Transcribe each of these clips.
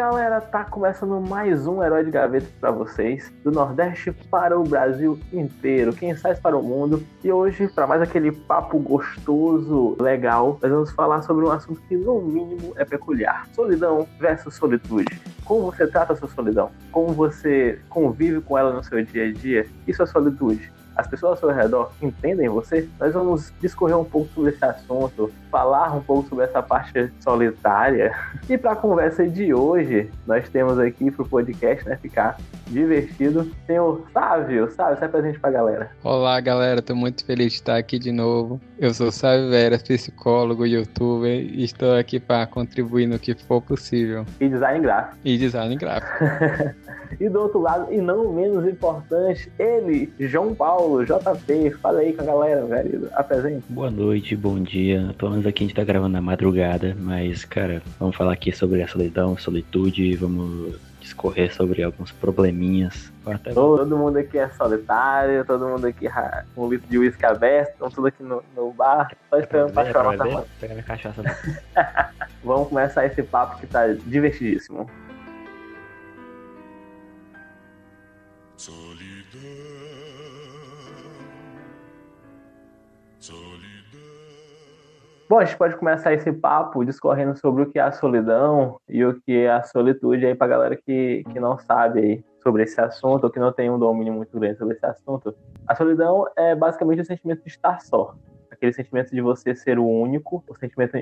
galera, tá começando mais um Herói de Gaveta para vocês, do Nordeste para o Brasil inteiro, quem sai para o mundo. E hoje, para mais aquele papo gostoso, legal, nós vamos falar sobre um assunto que no mínimo é peculiar: solidão versus solitude. Como você trata a sua solidão? Como você convive com ela no seu dia a dia? Isso é solitude as pessoas ao seu redor entendem você, nós vamos discorrer um pouco sobre esse assunto, falar um pouco sobre essa parte solitária. E para a conversa de hoje, nós temos aqui para o podcast, né, ficar divertido, tem o Sávio. Sávio, sai presente para a galera. Olá, galera, estou muito feliz de estar aqui de novo. Eu sou Sávio Vera, psicólogo, youtuber, e estou aqui para contribuir no que for possível. E design gráfico. E design gráfico. e do outro lado, e não menos importante, ele, João Paulo, JP. Fala aí com a galera, velho. Apresente. Boa noite, bom dia. Pelo menos aqui a gente tá gravando na madrugada, mas, cara, vamos falar aqui sobre a solidão, solitude, vamos discorrer sobre alguns probleminhas. Até... Todo mundo aqui é solitário, todo mundo aqui com um litro de uísque aberto, estão tudo aqui no, no bar, só esperando pra chorar. Tá Pegar minha cachaça. Vamos começar esse papo que tá divertidíssimo. Bom, a gente pode começar esse papo discorrendo sobre o que é a solidão e o que é a solitude aí pra galera que, que não sabe aí sobre esse assunto ou que não tem um domínio muito grande sobre esse assunto. A solidão é basicamente o sentimento de estar só aquele sentimento de você ser o único, o sentimento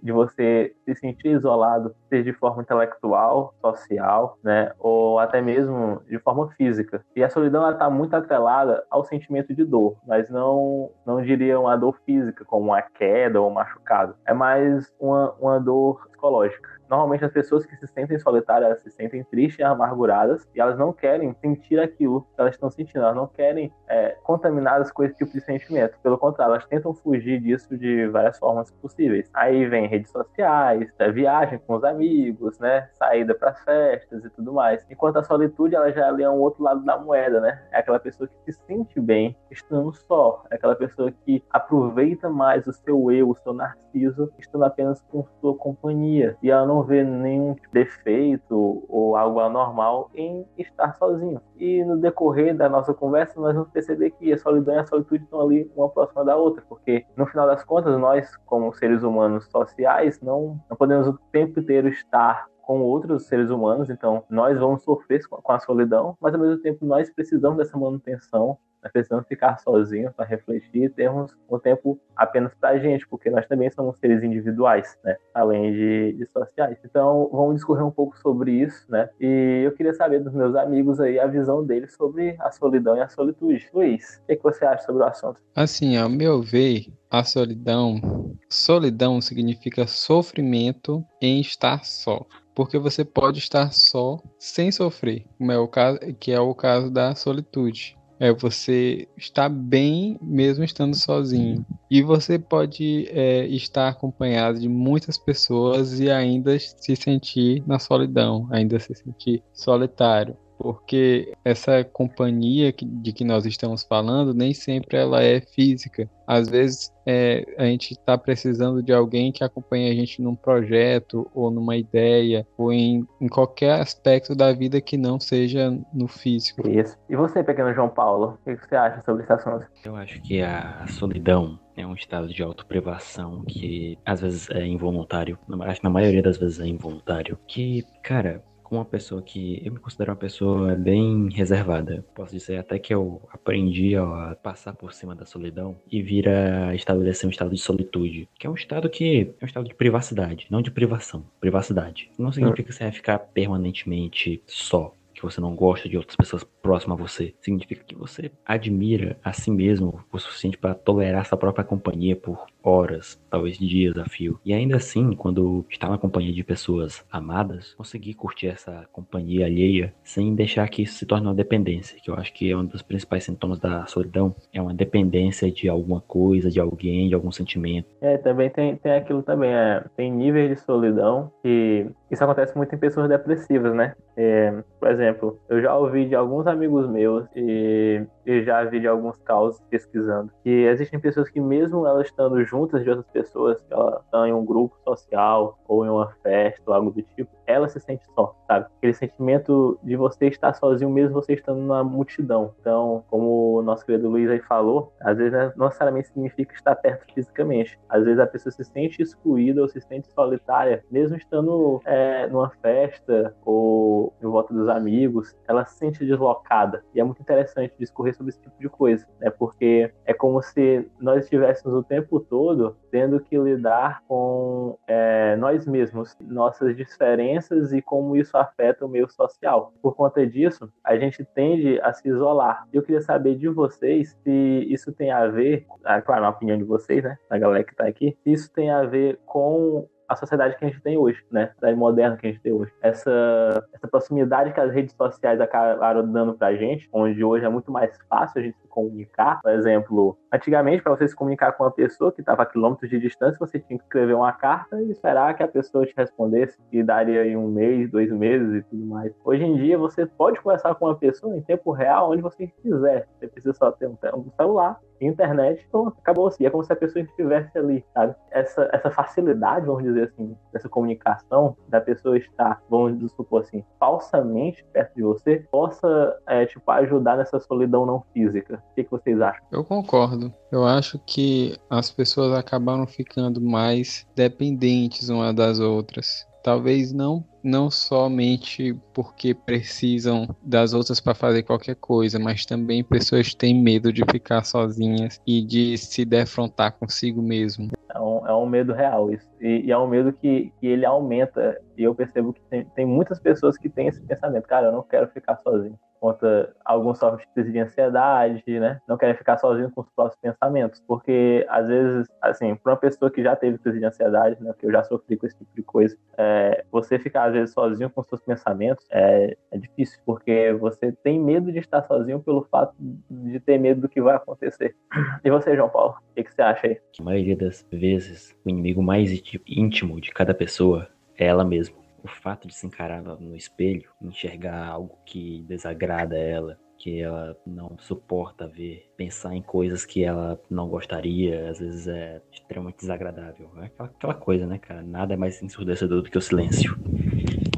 de você se sentir isolado, seja de forma intelectual, social, né, ou até mesmo de forma física. E a solidão está muito atrelada ao sentimento de dor, mas não não diria uma dor física como uma queda ou um machucado. É mais uma, uma dor psicológica. Normalmente as pessoas que se sentem solitárias, se sentem tristes e amarguradas e elas não querem sentir aquilo que elas estão sentindo, elas não querem é, contaminadas com esse tipo de sentimento. Pelo contrário, elas tentam fugir disso de várias formas possíveis. Aí vem redes sociais, é, viagem com os amigos, né, saída para festas e tudo mais. Enquanto a solitude, ela já é um outro lado da moeda, né? É aquela pessoa que se sente bem estando só, é aquela pessoa que aproveita mais o seu eu, o seu narciso, estando apenas com sua companhia. E ela não vê nenhum defeito ou algo anormal em estar sozinho. E no decorrer da nossa conversa, nós vamos perceber que a solidão e a solitude estão ali uma próxima da outra, porque no final das contas, nós, como seres humanos sociais, não, não podemos o tempo inteiro estar com outros seres humanos, então nós vamos sofrer com a solidão, mas ao mesmo tempo nós precisamos dessa manutenção nós precisamos ficar sozinhos para refletir e termos um tempo apenas para a gente, porque nós também somos seres individuais, né? Além de, de, sociais. Então, vamos discorrer um pouco sobre isso, né? E eu queria saber dos meus amigos aí a visão deles sobre a solidão e a solitude. Luiz, o que, que você acha sobre o assunto? Assim, ao meu ver, a solidão, solidão significa sofrimento em estar só porque você pode estar só sem sofrer, como é o caso, que é o caso da solitude. É você estar bem mesmo estando sozinho. E você pode é, estar acompanhado de muitas pessoas e ainda se sentir na solidão, ainda se sentir solitário porque essa companhia de que nós estamos falando nem sempre ela é física. Às vezes é, a gente está precisando de alguém que acompanhe a gente num projeto ou numa ideia ou em, em, qualquer aspecto da vida que não seja no físico. Isso. E você, pequeno João Paulo, o que você acha sobre esse assunto? Eu acho que a solidão é um estado de autoprivação que às vezes é involuntário, acho que na maioria das vezes é involuntário, que, cara, uma pessoa que eu me considero uma pessoa bem reservada. Posso dizer até que eu aprendi a passar por cima da solidão e vir a estabelecer um estado de solitude, que é um estado que é um estado de privacidade, não de privação, privacidade. Não significa que você vai ficar permanentemente só que você não gosta de outras pessoas próximas a você. Significa que você admira a si mesmo o suficiente para tolerar sua própria companhia por horas, talvez dias a fio. E ainda assim, quando está na companhia de pessoas amadas, conseguir curtir essa companhia alheia sem deixar que isso se torne uma dependência, que eu acho que é um dos principais sintomas da solidão, é uma dependência de alguma coisa, de alguém, de algum sentimento. É, também tem, tem aquilo também, é, tem níveis de solidão que isso acontece muito em pessoas depressivas, né? É, por exemplo, eu já ouvi de alguns amigos meus e eu já vi de alguns casos pesquisando que existem pessoas que mesmo elas estando de outras pessoas, que elas estão em um grupo social ou em uma festa ou algo do tipo, ela se sente só, sabe? Aquele sentimento de você estar sozinho mesmo você estando na multidão. Então, como o nosso querido Luiz aí falou, às vezes né, não necessariamente significa estar perto fisicamente. Às vezes a pessoa se sente excluída ou se sente solitária, mesmo estando é, numa festa ou em volta dos amigos, ela se sente deslocada. E é muito interessante discorrer sobre esse tipo de coisa, né? Porque é como se nós estivéssemos o tempo todo tendo que lidar com é, nós mesmos, nossas diferenças e como isso afeta o meio social. Por conta disso, a gente tende a se isolar. Eu queria saber de vocês se isso tem a ver, ah, claro, na opinião de vocês, né, da galera que está aqui, se isso tem a ver com a sociedade que a gente tem hoje, né? Da moderna que a gente tem hoje. Essa, essa proximidade que as redes sociais acabaram dando pra gente, onde hoje é muito mais fácil a gente se comunicar. Por exemplo, antigamente, para você se comunicar com uma pessoa que estava a quilômetros de distância, você tinha que escrever uma carta e esperar que a pessoa te respondesse, e daria aí um mês, dois meses e tudo mais. Hoje em dia, você pode conversar com uma pessoa em tempo real, onde você quiser. Você precisa só ter um celular internet, pronto, acabou assim. É como se a pessoa estivesse ali, sabe? Essa, essa facilidade, vamos dizer assim, dessa comunicação, da pessoa estar, vamos supor assim, falsamente perto de você, possa, é, tipo, ajudar nessa solidão não física. O que, que vocês acham? Eu concordo. Eu acho que as pessoas acabaram ficando mais dependentes uma das outras. Talvez não não somente porque precisam das outras para fazer qualquer coisa, mas também pessoas têm medo de ficar sozinhas e de se defrontar consigo mesmo. É um, é um medo real isso. E, e, é um medo que, que ele aumenta. E eu percebo que tem, tem muitas pessoas que têm esse pensamento, cara, eu não quero ficar sozinho conta alguns sofrem de ansiedade, né? Não querem ficar sozinhos com os próprios pensamentos, porque às vezes, assim, para uma pessoa que já teve crise de ansiedade, né? Que eu já sofri com esse tipo de coisa, é, você ficar às vezes sozinho com os seus pensamentos é, é difícil, porque você tem medo de estar sozinho pelo fato de ter medo do que vai acontecer. E você, João Paulo, o que, que você acha aí? A maioria das vezes, o inimigo mais íntimo de cada pessoa é ela mesma o fato de se encarar no espelho, enxergar algo que desagrada ela, que ela não suporta ver, pensar em coisas que ela não gostaria, às vezes é extremamente desagradável. É aquela, aquela coisa, né, cara? Nada é mais ensurdecedor do que o silêncio.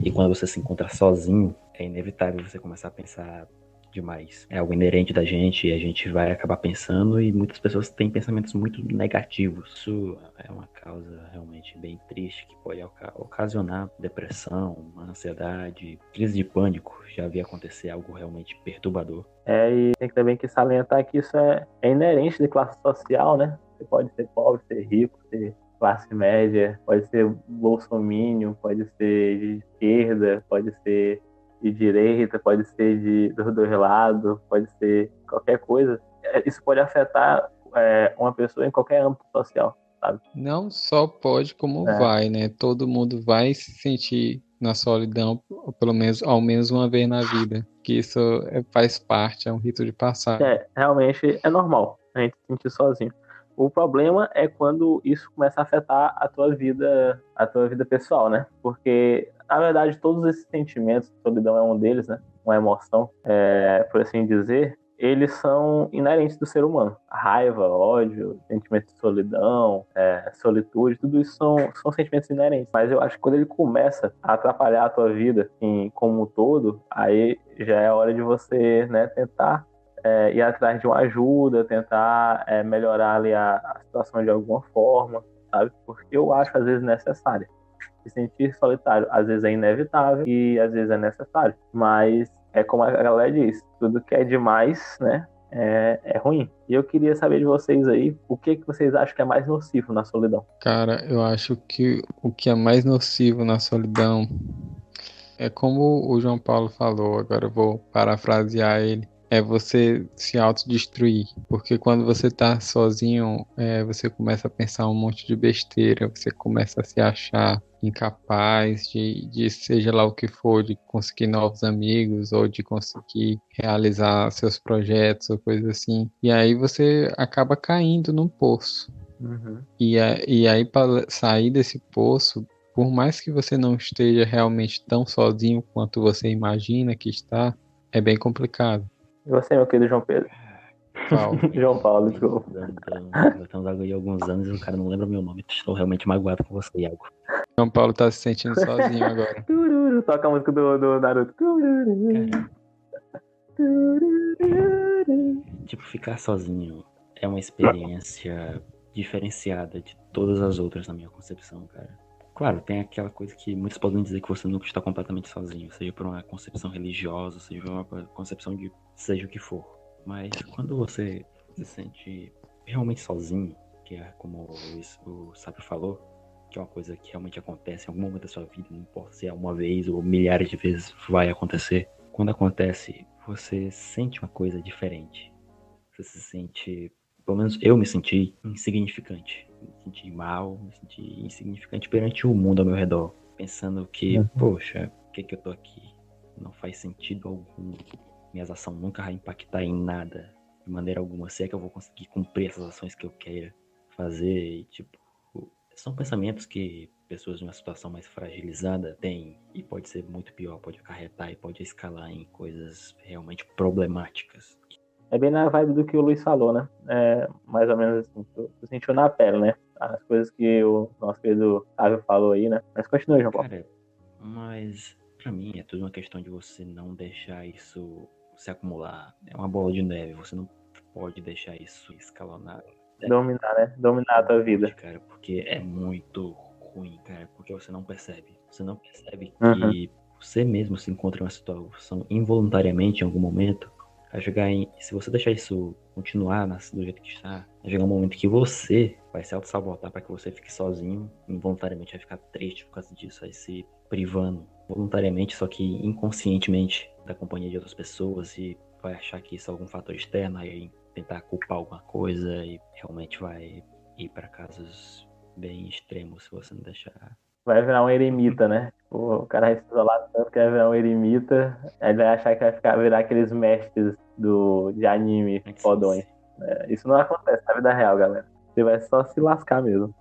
E quando você se encontra sozinho, é inevitável você começar a pensar demais. É algo inerente da gente e a gente vai acabar pensando e muitas pessoas têm pensamentos muito negativos. Isso é uma causa realmente bem triste que pode ocasionar depressão, ansiedade, crise de pânico. Já vi acontecer algo realmente perturbador. É, e tem também que salientar que isso é, é inerente de classe social, né? Você pode ser pobre, ser rico, ser classe média, pode ser bolsomínio, pode ser de esquerda, pode ser de direita, pode ser de, do, do lado, pode ser qualquer coisa. É, isso pode afetar é, uma pessoa em qualquer âmbito social, sabe? Não só pode, como é. vai, né? Todo mundo vai se sentir na solidão, pelo menos ao menos uma vez na vida. Que isso é, faz parte, é um rito de passar. É, realmente é normal a gente se sentir sozinho. O problema é quando isso começa a afetar a tua vida, a tua vida pessoal, né? Porque na verdade, todos esses sentimentos, solidão é um deles, né? Uma emoção, é, por assim dizer, eles são inerentes do ser humano. Raiva, ódio, sentimento de solidão, é, solitude, tudo isso são, são sentimentos inerentes. Mas eu acho que quando ele começa a atrapalhar a tua vida assim, como um todo, aí já é hora de você né, tentar é, ir atrás de uma ajuda, tentar é, melhorar ali a, a situação de alguma forma, sabe? Porque eu acho às vezes necessário se sentir solitário às vezes é inevitável e às vezes é necessário. Mas é como a galera diz, tudo que é demais, né? É, é, ruim. E eu queria saber de vocês aí, o que, que vocês acham que é mais nocivo na solidão? Cara, eu acho que o que é mais nocivo na solidão é como o João Paulo falou, agora eu vou parafrasear ele, é você se autodestruir. Porque quando você tá sozinho, é, você começa a pensar um monte de besteira, você começa a se achar incapaz de, de, seja lá o que for, de conseguir novos amigos ou de conseguir realizar seus projetos ou coisa assim. E aí você acaba caindo num poço. Uhum. E, a, e aí, para sair desse poço, por mais que você não esteja realmente tão sozinho quanto você imagina que está, é bem complicado. E você, meu querido João Pedro? Paulo. João Paulo, desculpa. Estamos aí há alguns anos e o cara não lembra meu nome. Estou realmente magoado com você, Iago. João Paulo tá se sentindo sozinho agora. Tururu, toca a música do, do Naruto. Tururu, Cara, tururu. tipo, ficar sozinho é uma experiência diferenciada de todas as outras na minha concepção, cara. Claro, tem aquela coisa que muitos podem dizer que você nunca está completamente sozinho, seja por uma concepção religiosa, seja por uma concepção de seja o que for. Mas quando você se sente realmente sozinho, que é como o, Sábio falou, que é uma coisa que realmente acontece em algum momento da sua vida, não importa se é uma vez ou milhares de vezes vai acontecer. Quando acontece, você sente uma coisa diferente. Você se sente, pelo menos eu me senti insignificante. Me senti mal, me senti insignificante perante o mundo ao meu redor. Pensando que, Uhum. poxa, por que, que eu tô aqui? Não faz sentido algum. Minhas ações nunca vai impactar em nada, de maneira alguma. Se é que eu vou conseguir cumprir essas ações que eu queira fazer, e, tipo, são pensamentos que pessoas numa situação mais fragilizada têm e pode ser muito pior, pode acarretar e pode escalar em coisas realmente problemáticas. É bem na vibe do que o Luiz falou, né? É, mais ou menos assim, tu, tu sentiu na pele, né? As coisas que o nosso querido Sávio falou aí, né? Mas continua, João Paulo. Cara, mas pra mim é tudo uma questão de você não deixar isso se acumular. É uma bola de neve, você não pode deixar isso escalonar. Dominar, né? Dominar a tua vida. Cara, porque é muito ruim, cara, porque você não percebe. Você não percebe Uhum. que você mesmo se encontra em uma situação involuntariamente em algum momento. Vai chegar em. Se você deixar isso continuar do jeito que está, vai chegar um momento que você vai se auto-sabotar para que você fique sozinho, involuntariamente vai ficar triste por causa disso, vai se privando voluntariamente, só que inconscientemente da companhia de outras pessoas e vai achar que isso é algum fator externo, aí tentar culpar alguma coisa e realmente vai ir para casos bem extremos se você não deixar. Vai virar um eremita, né? Tipo, o cara vai se isolar tanto que vai virar um eremita. Aí vai achar que vai ficar, virar aqueles mestres do, de anime fodões. É, isso não acontece na vida real, galera. Você vai só se lascar mesmo.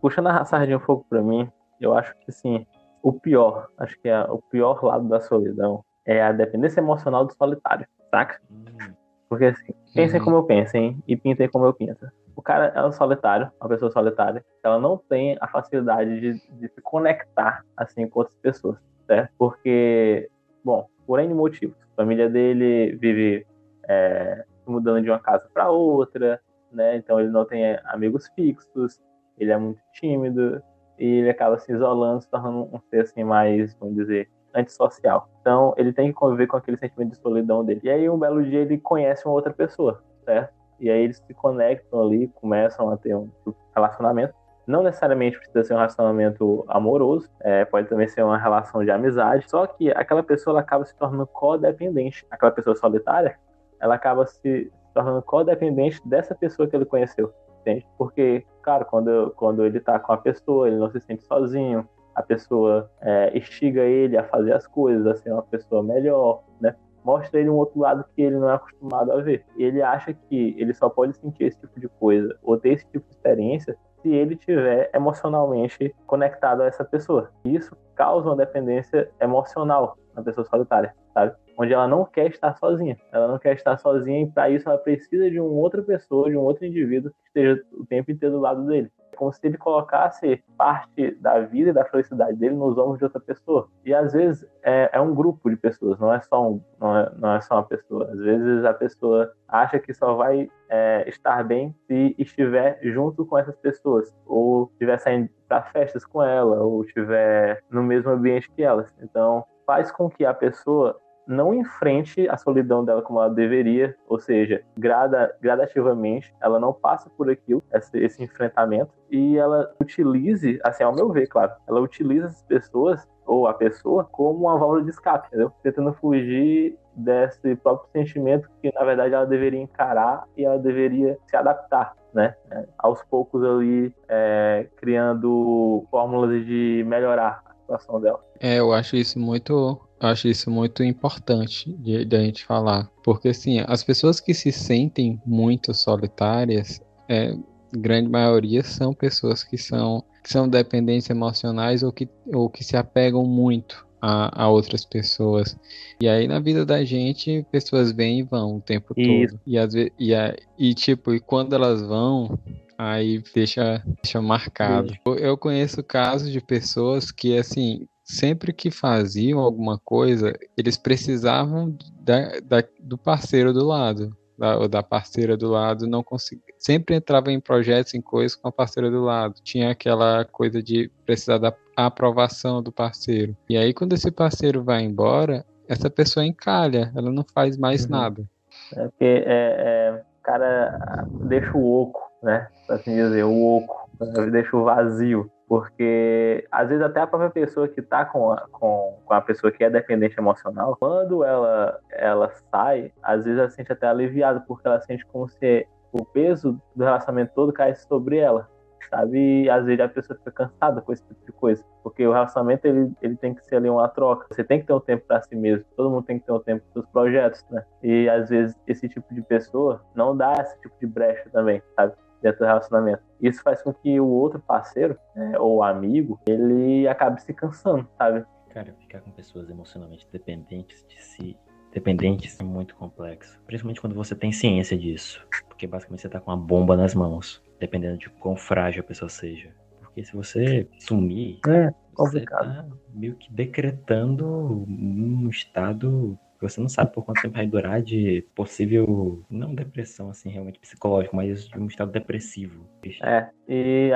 Puxando a sardinha um pouco pra mim, eu acho que sim, o pior, acho que é o pior lado da solidão é a dependência emocional do solitário, saca? Hum, Porque assim, pensem Uhum. como eu penso, hein? E pintem como eu penso. O cara é um solitário, uma pessoa solitária, ela não tem a facilidade de, de se conectar assim com outras pessoas, certo? Porque, bom, por N motivos. A família dele vive é, mudando de uma casa para outra, né? Então ele não tem amigos fixos, ele é muito tímido e ele acaba se isolando, se tornando um ser assim mais, vamos dizer, antissocial. Então ele tem que conviver com aquele sentimento de solidão dele. E aí um belo dia ele conhece uma outra pessoa, certo? E aí eles se conectam ali, começam a ter um relacionamento. Não necessariamente precisa ser um relacionamento amoroso, é, pode também ser uma relação de amizade. Só que aquela pessoa acaba se tornando codependente. Aquela pessoa solitária, ela acaba se tornando codependente dessa pessoa que ele conheceu, entende? Porque, claro, quando, quando ele tá com a pessoa, ele não se sente sozinho, a pessoa é, instiga ele a fazer as coisas, a ser uma pessoa melhor, né? Mostra ele um outro lado que ele não é acostumado a ver. E ele acha que ele só pode sentir esse tipo de coisa ou ter esse tipo de experiência se ele tiver emocionalmente conectado a essa pessoa. Isso causa uma dependência emocional na pessoa solitária, sabe? Onde ela não quer estar sozinha. Ela não quer estar sozinha e para isso ela precisa de uma outra pessoa, de um outro indivíduo que esteja o tempo inteiro do lado dele. É como se ele colocasse parte da vida e da felicidade dele nos ombros de outra pessoa. E às vezes é, é um grupo de pessoas, não é só um, não é, não é só uma pessoa. Às vezes a pessoa acha que só vai é, estar bem se estiver junto com essas pessoas, ou estiver saindo para festas com ela, ou estiver no mesmo ambiente que elas. Então faz com que a pessoa não enfrente a solidão dela como ela deveria, ou seja, grada, gradativamente, ela não passa por aquilo, esse, esse enfrentamento, e ela utilize, assim, ao meu ver, claro, ela utiliza as pessoas ou a pessoa como uma válvula de escape, entendeu? Tentando fugir desse próprio sentimento que, na verdade, ela deveria encarar e ela deveria se adaptar, né? Aos poucos ali, é, criando fórmulas de melhorar a situação dela. É, eu acho isso muito, eu acho isso muito importante de, de a gente falar, porque assim, as pessoas que se sentem muito solitárias, é, grande maioria são pessoas que são que são dependentes emocionais ou que, ou que se apegam muito a, a, outras pessoas. E aí na vida da gente, pessoas vêm e vão o tempo Isso. todo. E, às vezes, e, a, e tipo, e quando elas vão, aí deixa, deixa marcado. Eu conheço casos de pessoas que, assim, sempre que faziam alguma coisa, eles precisavam da, da, do parceiro do lado. Da, ou da parceira do lado, não conseguia. Sempre entrava em projetos, em coisas com a parceira do lado. Tinha aquela coisa de precisar da aprovação do parceiro. E aí, quando esse parceiro vai embora, essa pessoa encalha, ela não faz mais uhum. nada. É porque é, é, o cara deixa o oco, né? Pra assim dizer, o oco, deixa o vazio. Porque às vezes até a própria pessoa que está com a, com, com a pessoa que é dependente emocional, quando ela, ela sai, às vezes ela se sente até aliviada, porque ela sente como se o peso do relacionamento todo caísse sobre ela, sabe? E às vezes a pessoa fica cansada com esse tipo de coisa, porque o relacionamento ele, ele tem que ser ali uma troca. Você tem que ter um tempo para si mesmo, todo mundo tem que ter um tempo para os projetos, né? E às vezes esse tipo de pessoa não dá esse tipo de brecha também, sabe? Dentro do relacionamento. Isso faz com que o outro parceiro, né, ou amigo, ele acabe se cansando, sabe? Cara, ficar com pessoas emocionalmente dependentes de si, dependentes é muito complexo. Principalmente quando você tem ciência disso. Porque basicamente você tá com uma bomba nas mãos, dependendo de quão frágil a pessoa seja. Porque se você sumir, é, você tá meio que decretando um estado você não sabe por quanto tempo vai durar de possível, não depressão assim, realmente psicológico, mas de um estado depressivo. É, e,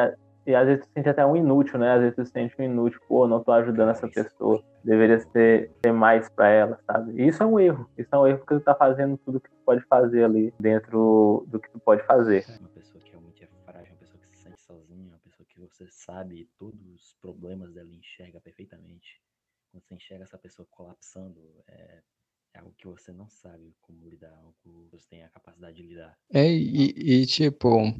e às vezes tu sente até um inútil, né? Às vezes tu sente um inútil, pô, não tô ajudando essa pessoa. Deveria ser, ser mais para ela, sabe? E isso é um erro. Isso é um erro porque tu tá fazendo tudo que tu pode fazer ali dentro do que tu pode fazer. Uma pessoa que realmente é frágil, uma pessoa que se sente sozinha, uma pessoa que você sabe todos os problemas dela enxerga perfeitamente. Quando você enxerga essa pessoa colapsando, é, é algo que você não sabe como lidar, algo que você tem a capacidade de lidar. É, e, e tipo,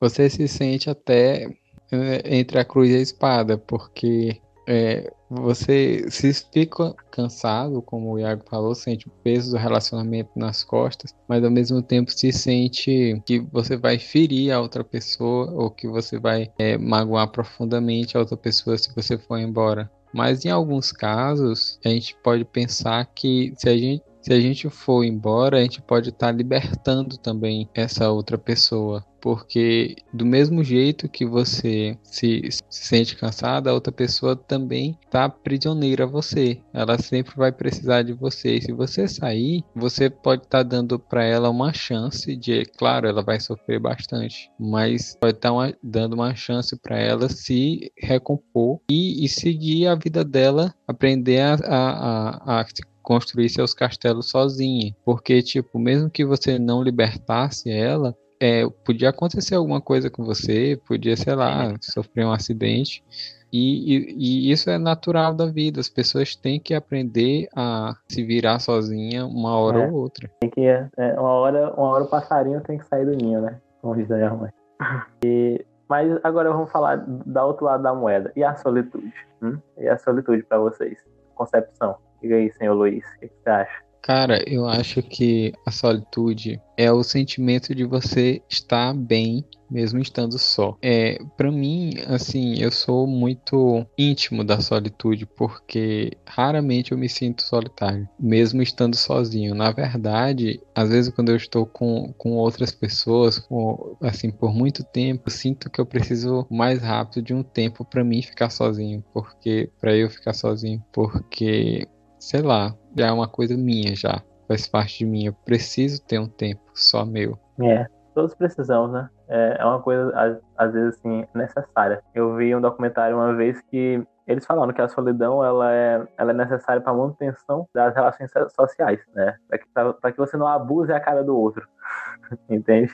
você se sente até é, entre a cruz e a espada, porque é, você se fica cansado, como o Iago falou, sente o peso do relacionamento nas costas, mas ao mesmo tempo se sente que você vai ferir a outra pessoa ou que você vai é, magoar profundamente a outra pessoa se você for embora. Mas em alguns casos, a gente pode pensar que se a gente se a gente for embora, a gente pode estar tá libertando também essa outra pessoa. Porque do mesmo jeito que você se, se sente cansada, a outra pessoa também está prisioneira a você. Ela sempre vai precisar de você. E se você sair, você pode estar tá dando para ela uma chance de, claro, ela vai sofrer bastante, mas pode estar tá dando uma chance para ela se recompor e, e, seguir a vida dela, aprender a, a, a, a construir seus castelos sozinha. Porque, tipo, mesmo que você não libertasse ela, é, podia acontecer alguma coisa com você, podia, sei lá, sofrer um acidente. E, e, e, isso é natural da vida. As pessoas têm que aprender a se virar sozinha uma hora é, ou outra. Tem que, é, uma, hora, uma hora o passarinho tem que sair do ninho, né? Como diz a minha mãe. E, mas agora vamos falar da outro lado da moeda. E a solitude? Hum? E a solitude para vocês? Concepção. Diga aí, senhor Luiz, o que você acha? Cara, eu acho que a solitude é o sentimento de você estar bem mesmo estando só. É, para mim, assim, eu sou muito íntimo da solitude porque raramente eu me sinto solitário, mesmo estando sozinho. Na verdade, às vezes quando eu estou com, com outras pessoas, com, assim, por muito tempo, sinto que eu preciso mais rápido de um tempo para mim ficar sozinho, porque para eu ficar sozinho, porque sei lá, já é uma coisa minha já. Faz parte de mim. Eu preciso ter um tempo só meu. É, todos precisamos, né? É, é uma coisa, às, vezes, assim, necessária. Eu vi um documentário uma vez que eles falaram que a solidão ela é, ela é necessária para a manutenção das relações sociais, né? Para que você não abuse a cara do outro, entende?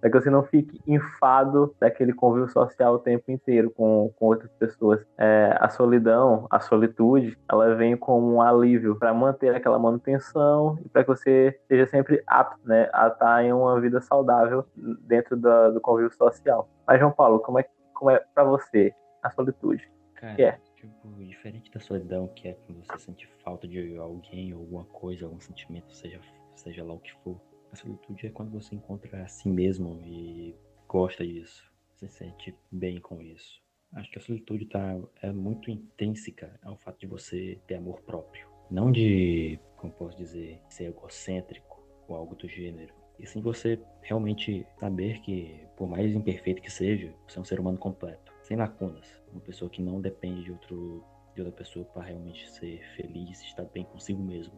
Para que você não fique enfado daquele convívio social o tempo inteiro com, com outras pessoas. É, a solidão, a solitude, ela vem como um alívio para manter aquela manutenção e para que você esteja sempre apto né, a estar em uma vida saudável dentro da, do convívio social. Mas, João Paulo, como é, como é para você a solitude? Cara, que é? tipo, diferente da solidão, que é quando você sente falta de alguém, alguma coisa, algum sentimento, seja, seja lá o que for a solitude é quando você encontra a si mesmo e gosta disso. Se sente bem com isso. Acho que a solitude tá, é muito intrínseca ao fato de você ter amor próprio. Não de, como posso dizer, ser egocêntrico ou algo do gênero. E sim você realmente saber que, por mais imperfeito que seja, você é um ser humano completo, sem lacunas. Uma pessoa que não depende de, outro, de outra pessoa para realmente ser feliz, estar bem consigo mesmo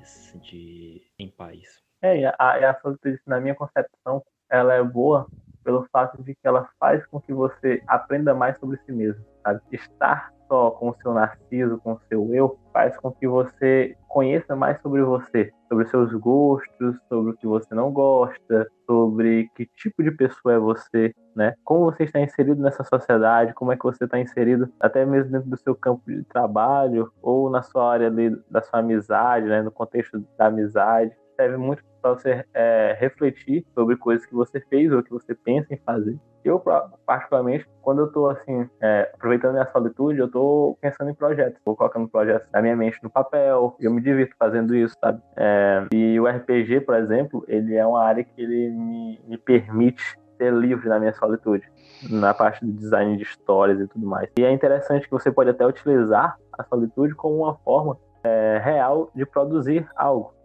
e se sentir em paz. É, a, a solitude, na minha concepção, ela é boa pelo fato de que ela faz com que você aprenda mais sobre si mesmo. Sabe? Estar só com o seu narciso, com o seu eu, faz com que você conheça mais sobre você, sobre seus gostos, sobre o que você não gosta, sobre que tipo de pessoa é você, né? Como você está inserido nessa sociedade, como é que você está inserido até mesmo dentro do seu campo de trabalho ou na sua área ali da sua amizade, né? No contexto da amizade serve muito para você é, refletir sobre coisas que você fez ou que você pensa em fazer. Eu, particularmente, quando eu estou assim, é, aproveitando minha solitude, eu estou pensando em projetos. Vou colocando projetos na minha mente no papel, eu me divirto fazendo isso, sabe? É, e o RPG, por exemplo, ele é uma área que ele me, me permite ser livre na minha solitude, na parte do design de histórias e tudo mais. E é interessante que você pode até utilizar a solitude como uma forma é, real de produzir algo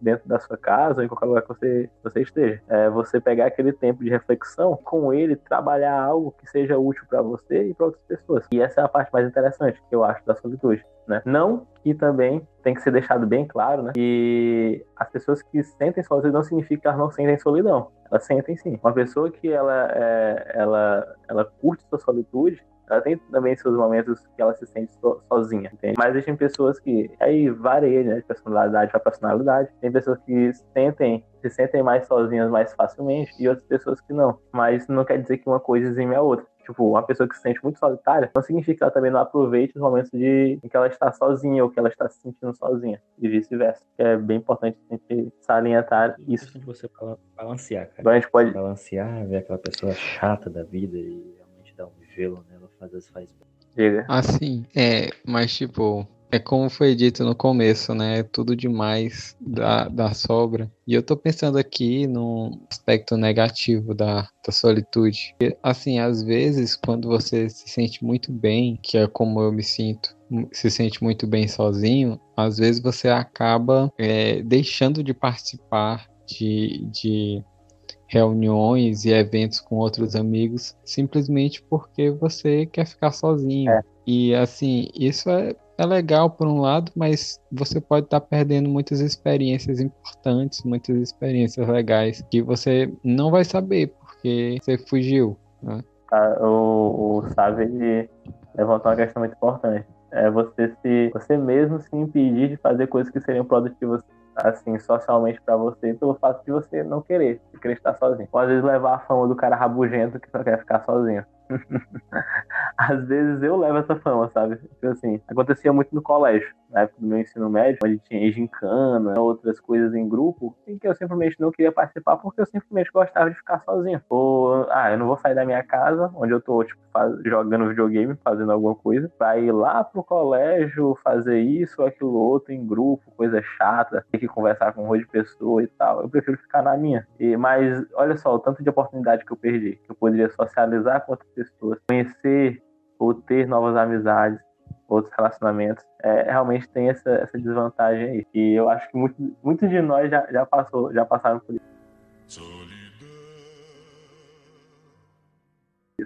dentro da sua casa ou em qualquer lugar que você, você esteja. É você pegar aquele tempo de reflexão, com ele trabalhar algo que seja útil para você e para outras pessoas. E essa é a parte mais interessante que eu acho da solitude. Né? Não que também tem que ser deixado bem claro, né? Que as pessoas que sentem solitude não significa que elas não sentem solidão. Elas sentem sim. Uma pessoa que ela, é, ela, ela curte sua solitude, ela tem também seus momentos que ela se sente so, sozinha, entende? Mas existem pessoas que aí varia, né, de personalidade para personalidade. Tem pessoas que sentem se sentem mais sozinhas mais facilmente e outras pessoas que não. Mas não quer dizer que uma coisa exime a outra. Tipo, uma pessoa que se sente muito solitária não significa que ela também não aproveite os momentos de, em que ela está sozinha ou que ela está se sentindo sozinha, e vice-versa. É bem importante a gente salientar isso. de você balancear, cara. Então a gente pode balancear, ver aquela pessoa chata da vida e realmente dar um gelo nela às vezes faz bem. Assim, é, mas tipo, é como foi dito no começo, né? Tudo demais da, da sobra. E eu tô pensando aqui no aspecto negativo da, da solitude. E, assim, às vezes, quando você se sente muito bem, que é como eu me sinto, se sente muito bem sozinho, às vezes você acaba é, deixando de participar de, de reuniões e eventos com outros amigos simplesmente porque você quer ficar sozinho. É. E assim, isso é, é legal por um lado, mas você pode estar tá perdendo muitas experiências importantes, muitas experiências legais que você não vai saber porque você fugiu. Né? Ah, o, o Sávio levantou uma questão muito importante. É você se você mesmo se impedir de fazer coisas que seriam produtivas assim, socialmente para você pelo fato de você não querer, de querer estar sozinho. Ou às vezes levar a fama do cara rabugento que só quer ficar sozinho. Às vezes eu levo essa fama, sabe? Tipo assim, acontecia muito no colégio, na época do meu ensino médio, onde tinha gincana, outras coisas em grupo, em que eu simplesmente não queria participar porque eu simplesmente gostava de ficar sozinho. Ou, ah, eu não vou sair da minha casa, onde eu tô, tipo, faz, jogando videogame, fazendo alguma coisa, pra ir lá pro colégio fazer isso ou aquilo outro em grupo, coisa chata, ter que conversar com um monte de pessoa e tal. Eu prefiro ficar na minha. E, mas olha só, o tanto de oportunidade que eu perdi, que eu poderia socializar com outras pessoas, conhecer ou ter novas amizades, outros relacionamentos, é, realmente tem essa, essa desvantagem aí. E eu acho que muito, muitos de nós já, já, passou, já passaram por isso.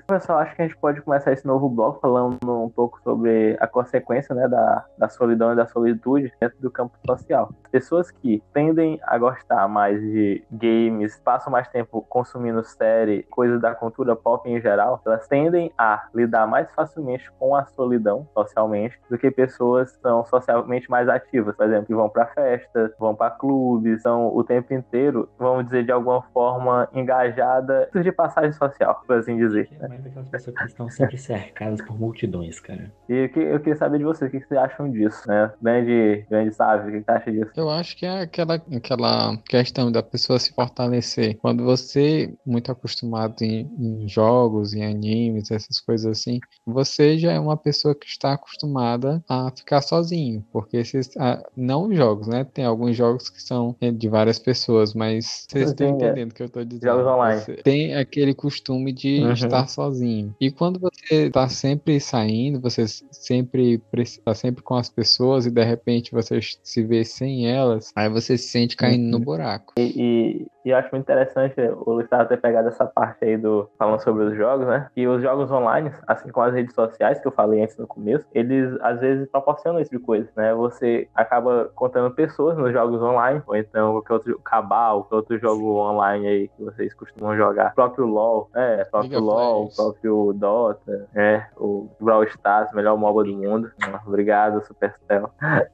Pessoal, acho que a gente pode começar esse novo bloco falando um pouco sobre a consequência né, da, da solidão e da solitude dentro do campo social. Pessoas que tendem a gostar mais de games, passam mais tempo consumindo série, coisas da cultura pop em geral, elas tendem a lidar mais facilmente com a solidão socialmente do que pessoas que são socialmente mais ativas, por exemplo, que vão para festas, vão para clubes, são o tempo inteiro, vamos dizer, de alguma forma engajada de passagem social, por assim dizer mais daquelas pessoas que estão sempre cercadas por multidões, cara. E eu, eu queria saber de vocês, o que vocês acham disso, né? Grande, grande sabe, o que você acha disso? Eu acho que é aquela, aquela questão da pessoa se fortalecer. Quando você, muito acostumado em, em jogos, em animes, essas coisas assim, você já é uma pessoa que está acostumada a ficar sozinho, porque esses, ah, não os jogos, né? Tem alguns jogos que são de várias pessoas, mas vocês estão é. entendendo o que eu estou dizendo. Jogos online. Você tem aquele costume de uhum. estar sozinho. E quando você tá sempre saindo, você sempre tá sempre com as pessoas e de repente você se vê sem elas, aí você se sente caindo no uhum. buraco. E, e, e eu acho muito interessante o Luiz ter pegado essa parte aí do falando sobre os jogos, né? E os jogos online, assim como as redes sociais que eu falei antes no começo, eles às vezes proporcionam esse tipo de coisa, né? Você acaba contando pessoas nos jogos online, ou então qualquer outro Cabal, qualquer outro jogo online aí que vocês costumam jogar. O próprio LoL, é, o próprio Liga LoL, o próprio Dota, é, o Brawl Stars, melhor MOBA do mundo. Obrigado, Supercell.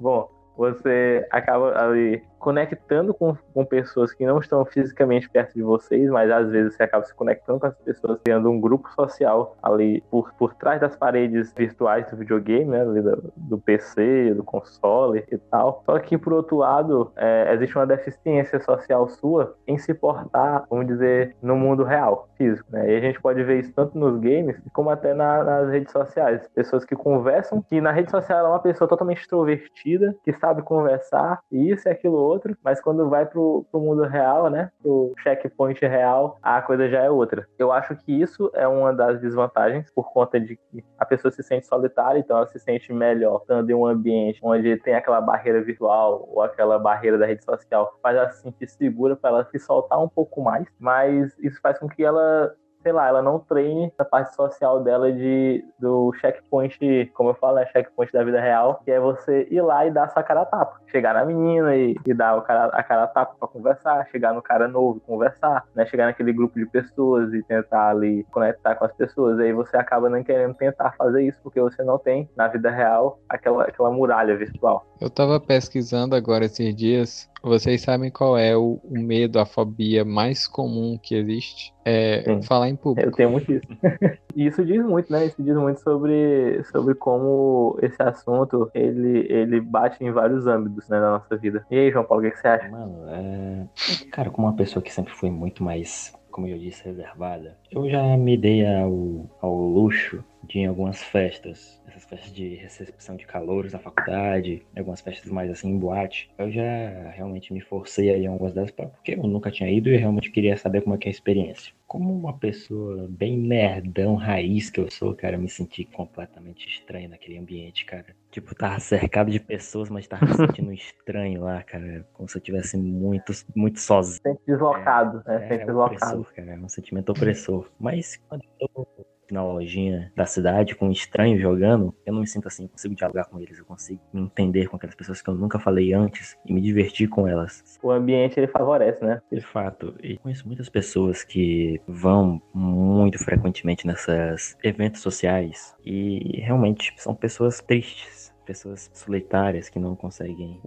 Bom, você acaba ali conectando com, com pessoas que não estão fisicamente perto de vocês, mas às vezes você acaba se conectando com as pessoas, criando um grupo social ali por, por trás das paredes virtuais do videogame, né, do, do, PC, do console e tal. Só que, por outro lado, é, existe uma deficiência social sua em se portar, vamos dizer, no mundo real, físico. Né? E a gente pode ver isso tanto nos games como até na, nas redes sociais. Pessoas que conversam, que na rede social é uma pessoa totalmente extrovertida, que sabe conversar, e isso e aquilo outro, mas quando vai pro, pro mundo real, né, pro checkpoint real, a coisa já é outra. Eu acho que isso é uma das desvantagens por conta de que a pessoa se sente solitária, então ela se sente melhor estando em um ambiente onde tem aquela barreira virtual ou aquela barreira da rede social, faz ela se sentir segura para ela se soltar um pouco mais, mas isso faz com que ela sei lá, ela não treine a parte social dela de do checkpoint, como eu falo, é checkpoint da vida real, que é você ir lá e dar sua cara a tapa. Chegar na menina e, e dar o cara, a cara a tapa pra conversar, chegar no cara novo e conversar, né? Chegar naquele grupo de pessoas e tentar ali conectar com as pessoas. Aí você acaba não querendo tentar fazer isso porque você não tem na vida real aquela, aquela muralha virtual. Eu tava pesquisando agora esses dias vocês sabem qual é o, o, medo, a fobia mais comum que existe? É Sim. falar em público. Eu tenho muito isso. e isso diz muito, né? Isso diz muito sobre, sobre como esse assunto ele, ele bate em vários âmbitos né, da nossa vida. E aí, João Paulo, o que, que você acha? Mano, é... cara, como uma pessoa que sempre foi muito mais como eu disse, reservada. Eu já me dei ao, ao luxo de em algumas festas, essas festas de recepção de calouros na faculdade, algumas festas mais assim em boate, eu já realmente me forcei aí em algumas delas, porque eu nunca tinha ido e eu realmente queria saber como é que é a experiência. Como uma pessoa bem nerdão, raiz que eu sou, cara, eu me senti completamente estranho naquele ambiente, cara. Tipo, tava cercado de pessoas, mas tava me sentindo estranho lá, cara. Como se eu tivesse muito, muito sozinho. Sente deslocado, é, né? Sente é, deslocado. Opressor, cara, é um sentimento opressor. Mas quando eu na lojinha da cidade com um estranho jogando, eu não me sinto assim, eu consigo dialogar com eles, eu consigo me entender com aquelas pessoas que eu nunca falei antes e me divertir com elas. O ambiente ele favorece, né? De fato. E conheço muitas pessoas que vão muito frequentemente nesses eventos sociais e realmente são pessoas tristes, pessoas solitárias que não conseguem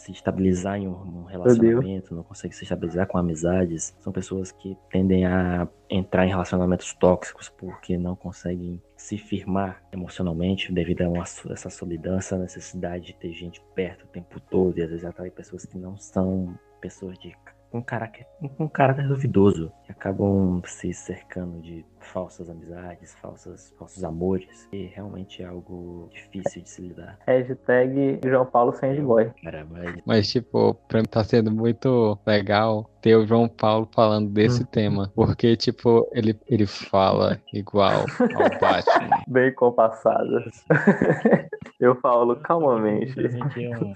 se estabilizar em um, relacionamento, não consegue se estabilizar com amizades. São pessoas que tendem a entrar em relacionamentos tóxicos porque não conseguem se firmar emocionalmente devido a uma, essa solidão, essa necessidade de ter gente perto o tempo todo e às vezes atrair pessoas que não são pessoas de um caráter, um caráter duvidoso, que acabam se cercando de falsas amizades, falsas, falsos amores, e realmente é algo difícil de se lidar. Hashtag João Paulo Sandboy. Mas... mas, tipo, pra mim tá sendo muito legal ter o João Paulo falando desse hum. tema, porque, tipo, ele, ele fala igual ao Batman. Bem compassado. Eu falo calmamente. Eu um,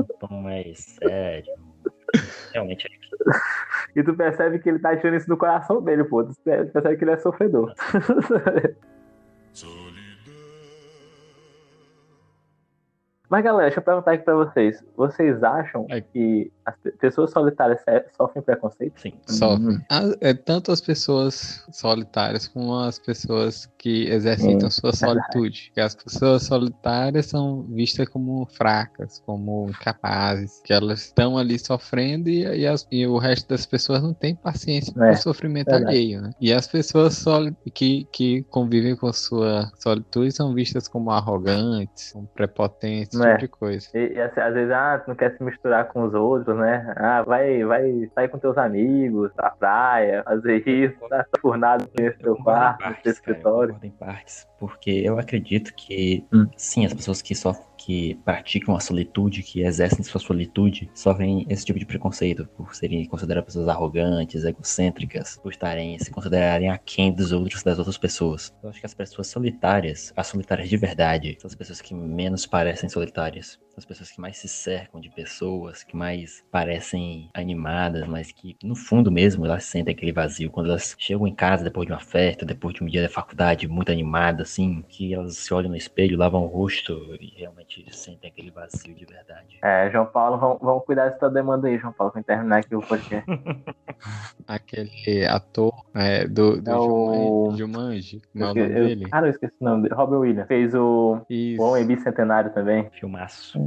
um tom mais sério, Realmente é isso. E tu percebe que ele tá tirando isso do coração dele, pô. Tu percebe que ele é sofredor. Mas galera, deixa eu perguntar aqui pra vocês. Vocês acham é. que as pessoas solitárias sofrem preconceito? Sim, sofrem. Uhum. É, tanto as pessoas solitárias como as pessoas que exercitam Sim, sua solitude. Que as pessoas solitárias são vistas como fracas, como incapazes, que elas estão ali sofrendo e, e, as, e, o resto das pessoas não tem paciência é, o sofrimento alheio. Né? E as pessoas que, que convivem com sua solitude são vistas como arrogantes, como prepotentes, esse tipo de coisa. E, e assim, às vezes, ah, tu não quer se misturar com os outros, né? Ah, vai, vai sair com teus amigos, pra praia, fazer isso, tá por nada no seu quarto, no seu escritório. Cara, em partes, porque eu acredito que, hum. sim, as pessoas que, sofrem, que praticam a solitude, que exercem sua solitude, sofrem esse tipo de preconceito por serem consideradas pessoas arrogantes, egocêntricas, por estarem se considerarem aquém dos outros das outras pessoas. Eu acho que as pessoas solitárias, as solitárias de verdade, são as pessoas que menos parecem solitárias as pessoas que mais se cercam de pessoas, que mais parecem animadas, mas que no fundo mesmo elas sentem aquele vazio. Quando elas chegam em casa depois de uma festa, depois de um dia da faculdade muito animada, assim, que elas se olham no espelho, lavam o rosto e realmente sentem aquele vazio de verdade. É, João Paulo, vamos, vamos cuidar dessa demanda aí, João Paulo, pra terminar aqui o podcast. Aquele ator é, do, do É o- Jumanji, como é o Eu- nome eu- dele? Cara, eu esqueci o nome dele. Robin Williams. Fez o Isso. o Homem Bicentenário também. Filmaço.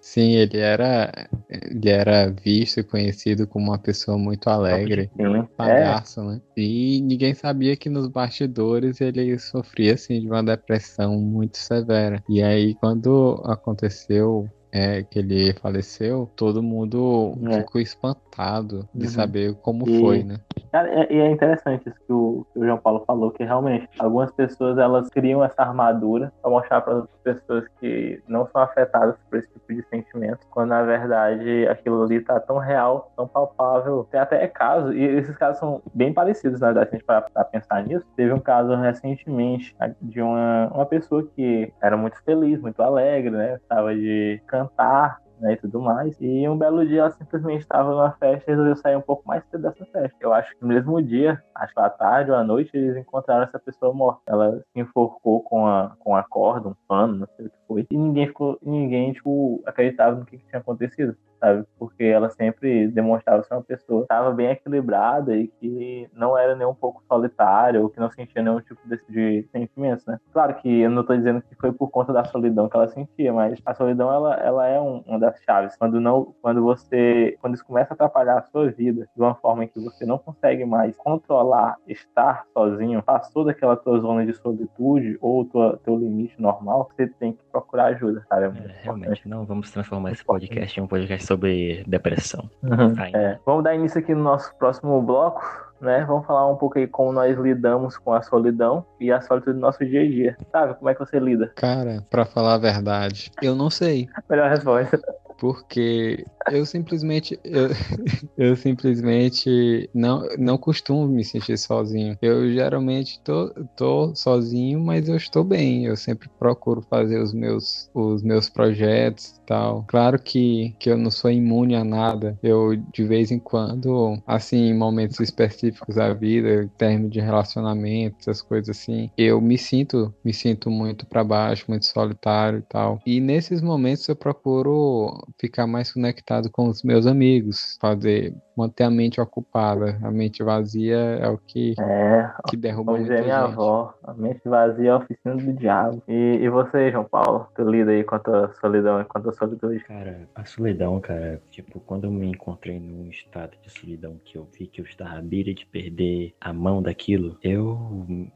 Sim, ele era, ele era visto e conhecido como uma pessoa muito alegre, Sim. É, palhaço, né? E ninguém sabia que nos bastidores ele sofria assim de uma depressão muito severa. E aí quando aconteceu é, que ele faleceu, todo mundo É. ficou espantado de Uhum. saber como E- foi, né? Cara, é- e é interessante isso que o, que o João Paulo falou, que realmente algumas pessoas elas criam essa armadura para mostrar para outras pessoas que não são afetadas por esse tipo de sentimento, quando na verdade aquilo ali tá tão real, tão palpável. Tem até casos, e esses casos são bem parecidos, na verdade, se a gente parar pra pensar nisso. Teve um caso recentemente de uma, uma pessoa que era muito feliz, muito alegre, né? Estava de cantar, né, e tudo mais. E um belo dia ela simplesmente estava numa festa e resolveu sair um pouco mais cedo dessa festa. Eu acho que no mesmo dia, acho que à tarde ou à noite, eles encontraram essa pessoa morta. Ela se enforcou com a, com a corda, um pano, não sei o que foi. E ninguém ficou, ninguém, tipo, acreditava no que, que tinha acontecido. Sabe? Porque ela sempre demonstrava ser uma pessoa que estava bem equilibrada e que não era nem um pouco solitária ou que não sentia nenhum tipo de, de sentimentos, né? Claro que eu não estou dizendo que foi por conta da solidão que ela sentia, mas a solidão ela, ela é um, uma das chaves. Quando não, quando você, quando isso começa a atrapalhar a sua vida de uma forma em que você não consegue mais controlar estar sozinho, passou daquela tua zona de solitude ou tua, teu limite normal, você tem que procurar ajuda, cara. É É, realmente, não vamos transformar esse podcast em um podcast sobre depressão. Uhum. É, vamos dar início aqui no nosso próximo bloco, né? Vamos falar um pouco aí como nós lidamos com a solidão e a solitude do nosso dia a dia. Sabe, como é que você lida? Cara, pra falar a verdade, eu não sei. Melhor resposta. Porque eu simplesmente eu, eu simplesmente não, não costumo me sentir sozinho. Eu geralmente tô, tô sozinho, mas eu estou bem. Eu sempre procuro fazer os meus, os meus projetos e tal. Claro que, que eu não sou imune a nada. Eu, de vez em quando, assim, em momentos específicos da vida, em termos de relacionamento, essas coisas assim, eu me sinto, me sinto muito para baixo, muito solitário e tal. E nesses momentos eu procuro ficar mais conectado com os meus amigos, fazer manter a mente ocupada. A mente vazia é o que, É, que derruba Como muita dizia minha gente. avó, a mente vazia é a oficina do diabo. E, e você, João Paulo, tu lida aí com a tua solidão e com a tua solitude? Cara, a solidão, cara, tipo, quando eu me encontrei num estado de solidão que eu vi que eu estava à beira de perder a mão daquilo, eu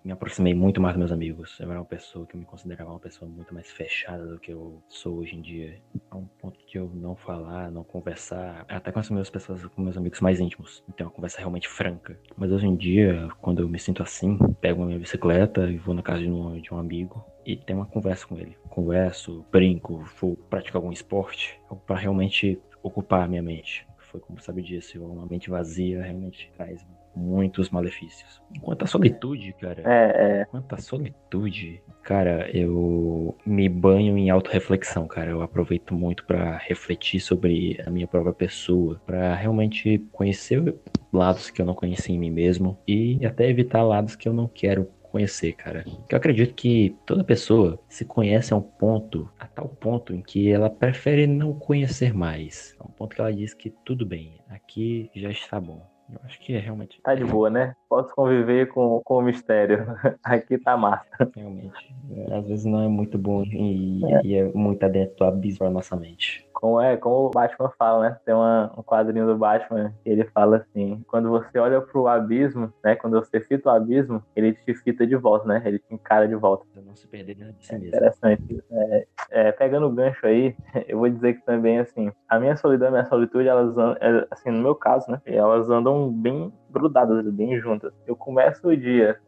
me aproximei muito mais dos meus amigos. Eu era uma pessoa que eu me considerava uma pessoa muito mais fechada do que eu sou hoje em dia. A um ponto de eu não falar, não conversar, até com as minhas pessoas, com meus amigos mais íntimos. Então, uma conversa realmente franca. Mas hoje em dia, quando eu me sinto assim, pego a minha bicicleta e vou na casa de um, de um amigo e tenho uma conversa com ele. Converso, brinco, vou praticar algum esporte, para realmente ocupar a minha mente. Foi como sabe disso, uma mente vazia realmente traz muitos malefícios. Quanto à solitude, cara, É, é. Quanto à solitude, cara, eu me banho em autorreflexão, cara. Eu aproveito muito pra refletir sobre a minha própria pessoa, pra realmente conhecer lados que eu não conheci em mim mesmo e até evitar lados que eu não quero conhecer, cara. Porque eu acredito que toda pessoa se conhece a um ponto, a tal ponto em que ela prefere não conhecer mais. A um ponto que ela diz que tudo bem, aqui já está bom. Eu acho que é realmente, Tá de boa, né? Posso conviver com, com o mistério. Aqui tá massa. realmente. é, Às vezes não é muito bom e e é, muito adentro do abismo pra nossa mente. Como é, como o Batman fala, né? Tem uma, um quadrinho do Batman que ele fala assim: quando você olha pro abismo, né? Quando você fita o abismo, ele te fita de volta, né? Ele te encara de volta. Pra não se perder dentro de si mesmo. Interessante. É, é, pegando o gancho aí, eu vou dizer que também, assim, a minha solidão e a minha solitude, elas andam, é, assim, no meu caso, né? Elas andam bem grudadas, bem juntas. Eu começo o dia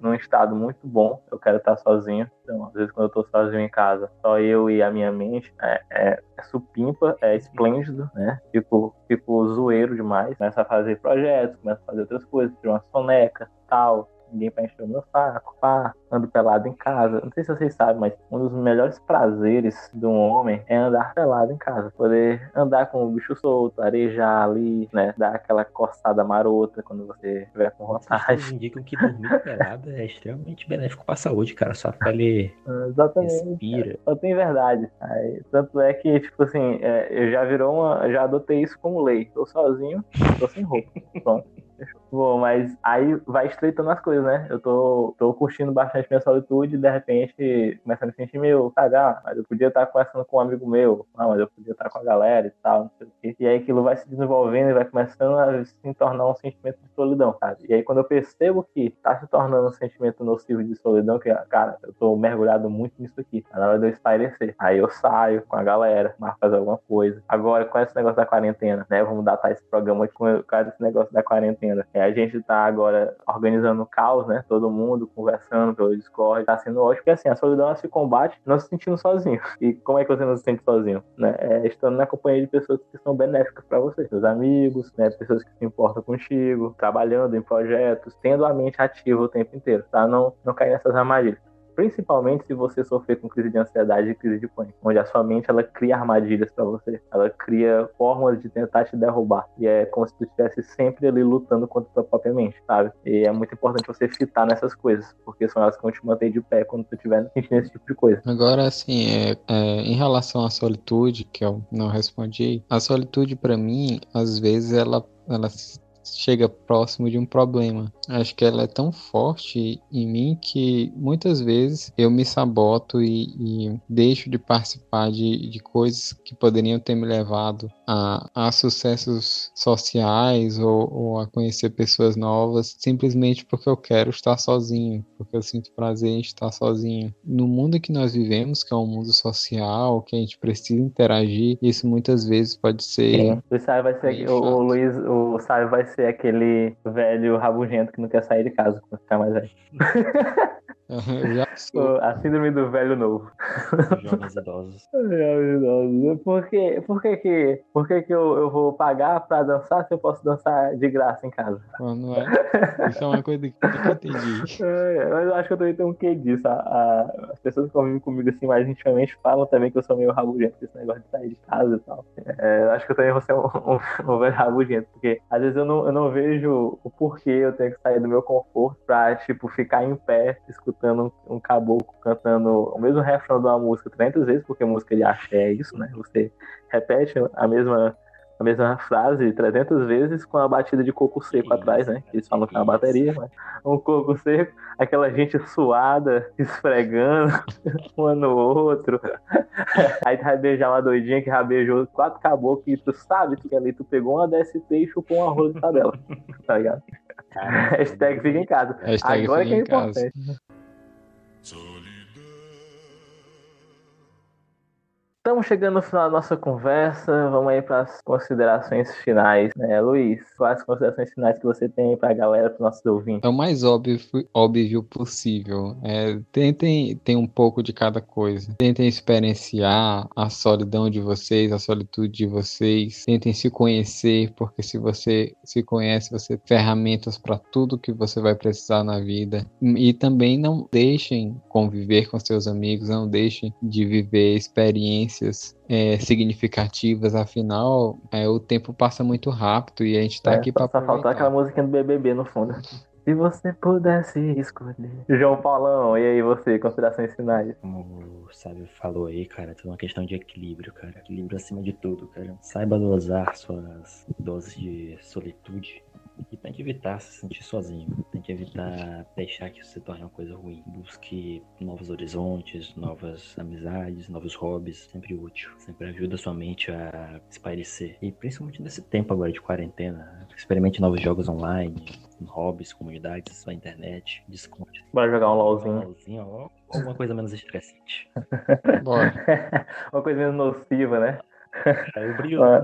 num estado muito bom, eu quero estar sozinho. Então, às vezes, quando eu tô sozinho em casa, só eu e a minha mente, é, é, é supimpa, é esplêndido, né? Fico, fico zoeiro demais. Começo a fazer projetos, começo a fazer outras coisas, tirar uma soneca, tal ninguém pra encher o meu saco, pá, ando pelado em casa. Não sei se vocês sabem, mas um dos melhores prazeres de um homem é andar pelado em casa. Poder andar com o bicho solto, arejar ali, né? Dar aquela coçada marota quando você estiver com vontade. Vocês indicam que dormir pelado é extremamente benéfico pra saúde, cara. Sua pele Exatamente. respira. Só tem verdade. Aí, tanto é que, tipo assim, é, eu já virou uma. Já adotei isso como lei. Tô sozinho, tô sem roupa. Pronto. Bom, mas aí vai estreitando as coisas, né? Eu tô, tô curtindo bastante minha solitude e de repente começando a sentir meio cagar, mas eu podia estar conversando com um amigo meu, não, mas eu podia estar com a galera e tal, não sei o quê. E aí aquilo vai se desenvolvendo e vai começando a se tornar um sentimento de solidão, sabe? E aí quando eu percebo que tá se tornando um sentimento nocivo de solidão, que, cara, eu tô mergulhado muito nisso aqui, tá na hora de eu espairecer. Aí eu saio com a galera, marco fazer alguma coisa. Agora, com esse negócio da quarentena, né? Vamos datar esse programa aqui com esse negócio da quarentena. A gente tá agora organizando o caos, né? Todo mundo conversando pelo Discord. Tá sendo ótimo, porque assim, a solidão se combate não se sentindo sozinho. E como é que você não se sente sozinho? Né? É estando na companhia de pessoas que são benéficas para você. Seus amigos, né? Pessoas que se importam contigo, trabalhando em projetos, tendo a mente ativa o tempo inteiro, tá? Não, não cair nessas armadilhas principalmente se você sofrer com crise de ansiedade e crise de pânico, onde a sua mente ela cria armadilhas para você, ela cria formas de tentar te derrubar e é como se tu estivesse sempre ali lutando contra a tua própria mente, sabe? E é muito importante você fitar nessas coisas, porque são elas que vão te manter de pé quando tu estiver sentindo esse tipo de coisa. Agora, assim, é, é, em relação à solitude, que eu não respondi, a solitude para mim, às vezes ela ela chega próximo de um problema. Acho que ela é tão forte em mim que muitas vezes eu me saboto e, e deixo de participar de, de coisas que poderiam ter me levado a, a sucessos sociais ou, ou, a conhecer pessoas novas simplesmente porque eu quero estar sozinho, porque eu sinto prazer em estar sozinho. No mundo que nós vivemos, que é um mundo social, que a gente precisa interagir, isso muitas vezes pode ser. O Sai vai ser o, o Luiz, o Sai vai ser aquele velho rabugento que não quer sair de casa quando ficar mais velho. já sou. A síndrome do velho novo. Jovens idosos. Jovens idosos. Por que, por que, que, por que, que eu, eu vou pagar pra dançar se eu posso dançar de graça em casa? Não é? Isso é uma coisa que eu entendi. É, mas eu acho que eu também tenho um quê disso. A, a, as pessoas que convivem comigo assim mais intimamente falam também que eu sou meio rabugento com esse negócio de sair de casa e tal. É, eu acho que eu também vou ser um, um, um velho rabugento, porque às vezes eu não, eu não vejo o porquê eu tenho que sair do meu conforto pra, tipo, ficar em pé escutando um, um caboclo cantando o mesmo refrão de uma música 300 vezes, porque música de axé é isso, né? Você repete a mesma a mesma frase 300 vezes com a batida de coco seco atrás, né? Eles falam que é uma bateria, mas um coco seco, aquela gente suada, esfregando um no outro. Aí tu vai beijar uma doidinha que rabejou quatro caboclos e tu sabe que ali tu pegou uma DST e chupou um arroz de tabela, tá ligado? Hashtag fica em casa. Hashtag Agora fica que é em casa. Importante. Estamos chegando no final da nossa conversa. Vamos aí para as considerações finais, né, Luiz? Quais as considerações finais que você tem para a galera, para os nossos ouvintes? É o mais óbvio, óbvio possível. É, tentem ter um pouco de cada coisa. Tentem experienciar a solidão de vocês, a solitude de vocês. Tentem se conhecer, porque se você se conhece, você tem ferramentas para tudo que você vai precisar na vida. E também não deixem conviver com seus amigos, não deixem de viver experiências é, significativas, afinal, é, o tempo passa muito rápido e a gente tá É, aqui para só faltar aquela musiquinha do BBB no fundo. Se você pudesse escolher. João Paulão, e aí você, considerações finais? Como o Sábio falou aí, cara, tudo uma questão de equilíbrio, cara. Equilíbrio acima de tudo, cara. Saiba dosar suas doses de solitude. E tem que evitar se sentir sozinho. Tem que evitar deixar que isso se torne uma coisa ruim. Busque novos horizontes, novas amizades, novos hobbies. Sempre útil. Sempre ajuda a sua mente a espairecer. E principalmente nesse tempo agora de quarentena. Experimente novos jogos online, hobbies, comunidades na internet. Desconte. Bora jogar um LOLzinho. LOLzinho, ó, Alguma coisa menos estressante. Bora. Uma coisa menos nociva, né? É o brilho é.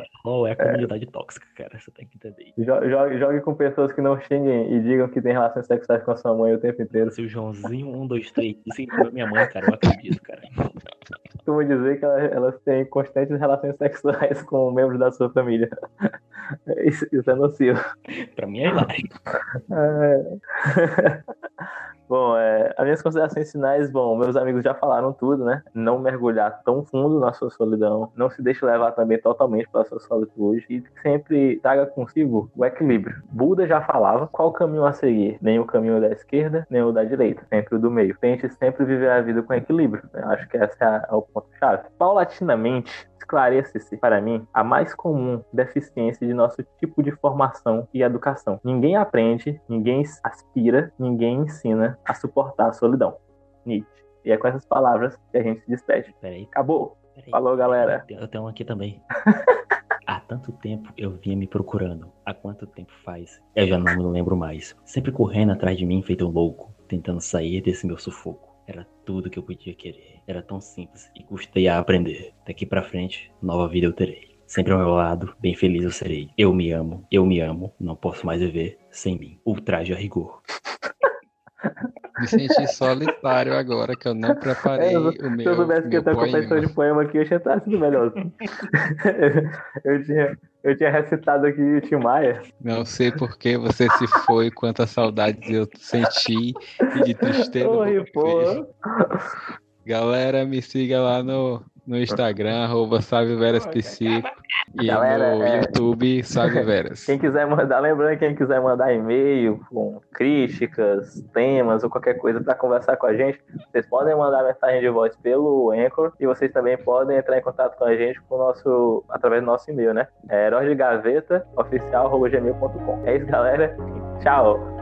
é a comunidade tóxica, cara. Você tem que entender. Jogue, jogue com pessoas que não xinguem e digam que tem relações sexuais com a sua mãe o tempo inteiro. Se o Joãozinho 1, 2, 3 disse que minha mãe, cara, eu acredito, cara. Costumo dizer que elas, elas têm constantes relações sexuais com membros da sua família. Isso, isso é nocivo. pra mim é hilário. É... Bom, é, as minhas considerações finais, bom, meus amigos já falaram tudo, né? Não mergulhar tão fundo na sua solidão, não se deixe levar também totalmente pela sua solitude e sempre traga consigo o equilíbrio. Buda já falava qual caminho a seguir, nem o caminho da esquerda, nem o da direita, sempre o do meio. Tente sempre viver a vida com equilíbrio. Né? Acho que esse é, é o ponto-chave. Paulatinamente, esclarece-se para mim a mais comum deficiência de nosso tipo de formação e educação. Ninguém aprende, ninguém aspira, ninguém ensina a suportar a solidão. Nietzsche. E é com essas palavras que a gente se despede. Peraí. Acabou. Peraí. Falou, galera. Eu tenho um aqui também. Há tanto tempo eu vinha me procurando. Há quanto tempo faz? Eu já não me lembro mais. Sempre correndo atrás de mim, feito um louco, tentando sair desse meu sufoco. Era tudo que eu podia querer. Era tão simples e custei a aprender. Daqui para frente, nova vida eu terei. Sempre ao meu lado, bem feliz eu serei. Eu me amo, eu me amo, não posso mais viver sem mim. Ultraje a rigor. Me senti solitário agora, que eu não preparei é, eu, o meu. Se eu soubesse que eu tenho competição de poema aqui, eu tinha sido melhor. eu, tinha, eu tinha recitado aqui o Tim Maia. Não sei por que você se foi, quantas saudades eu senti e de tristeza. Oi, pô. Galera, me siga lá no no Instagram, arroba Psico, e Galera, no é... YouTube Sábio Veras. Quem quiser mandar, lembrando, quem quiser mandar e-mail com críticas, temas ou qualquer coisa para conversar com a gente, vocês podem mandar mensagem de voz pelo Anchor e vocês também podem entrar em contato com a gente com nosso, através do nosso e-mail, né? É herói de gaveta oficial, É isso, galera. Tchau.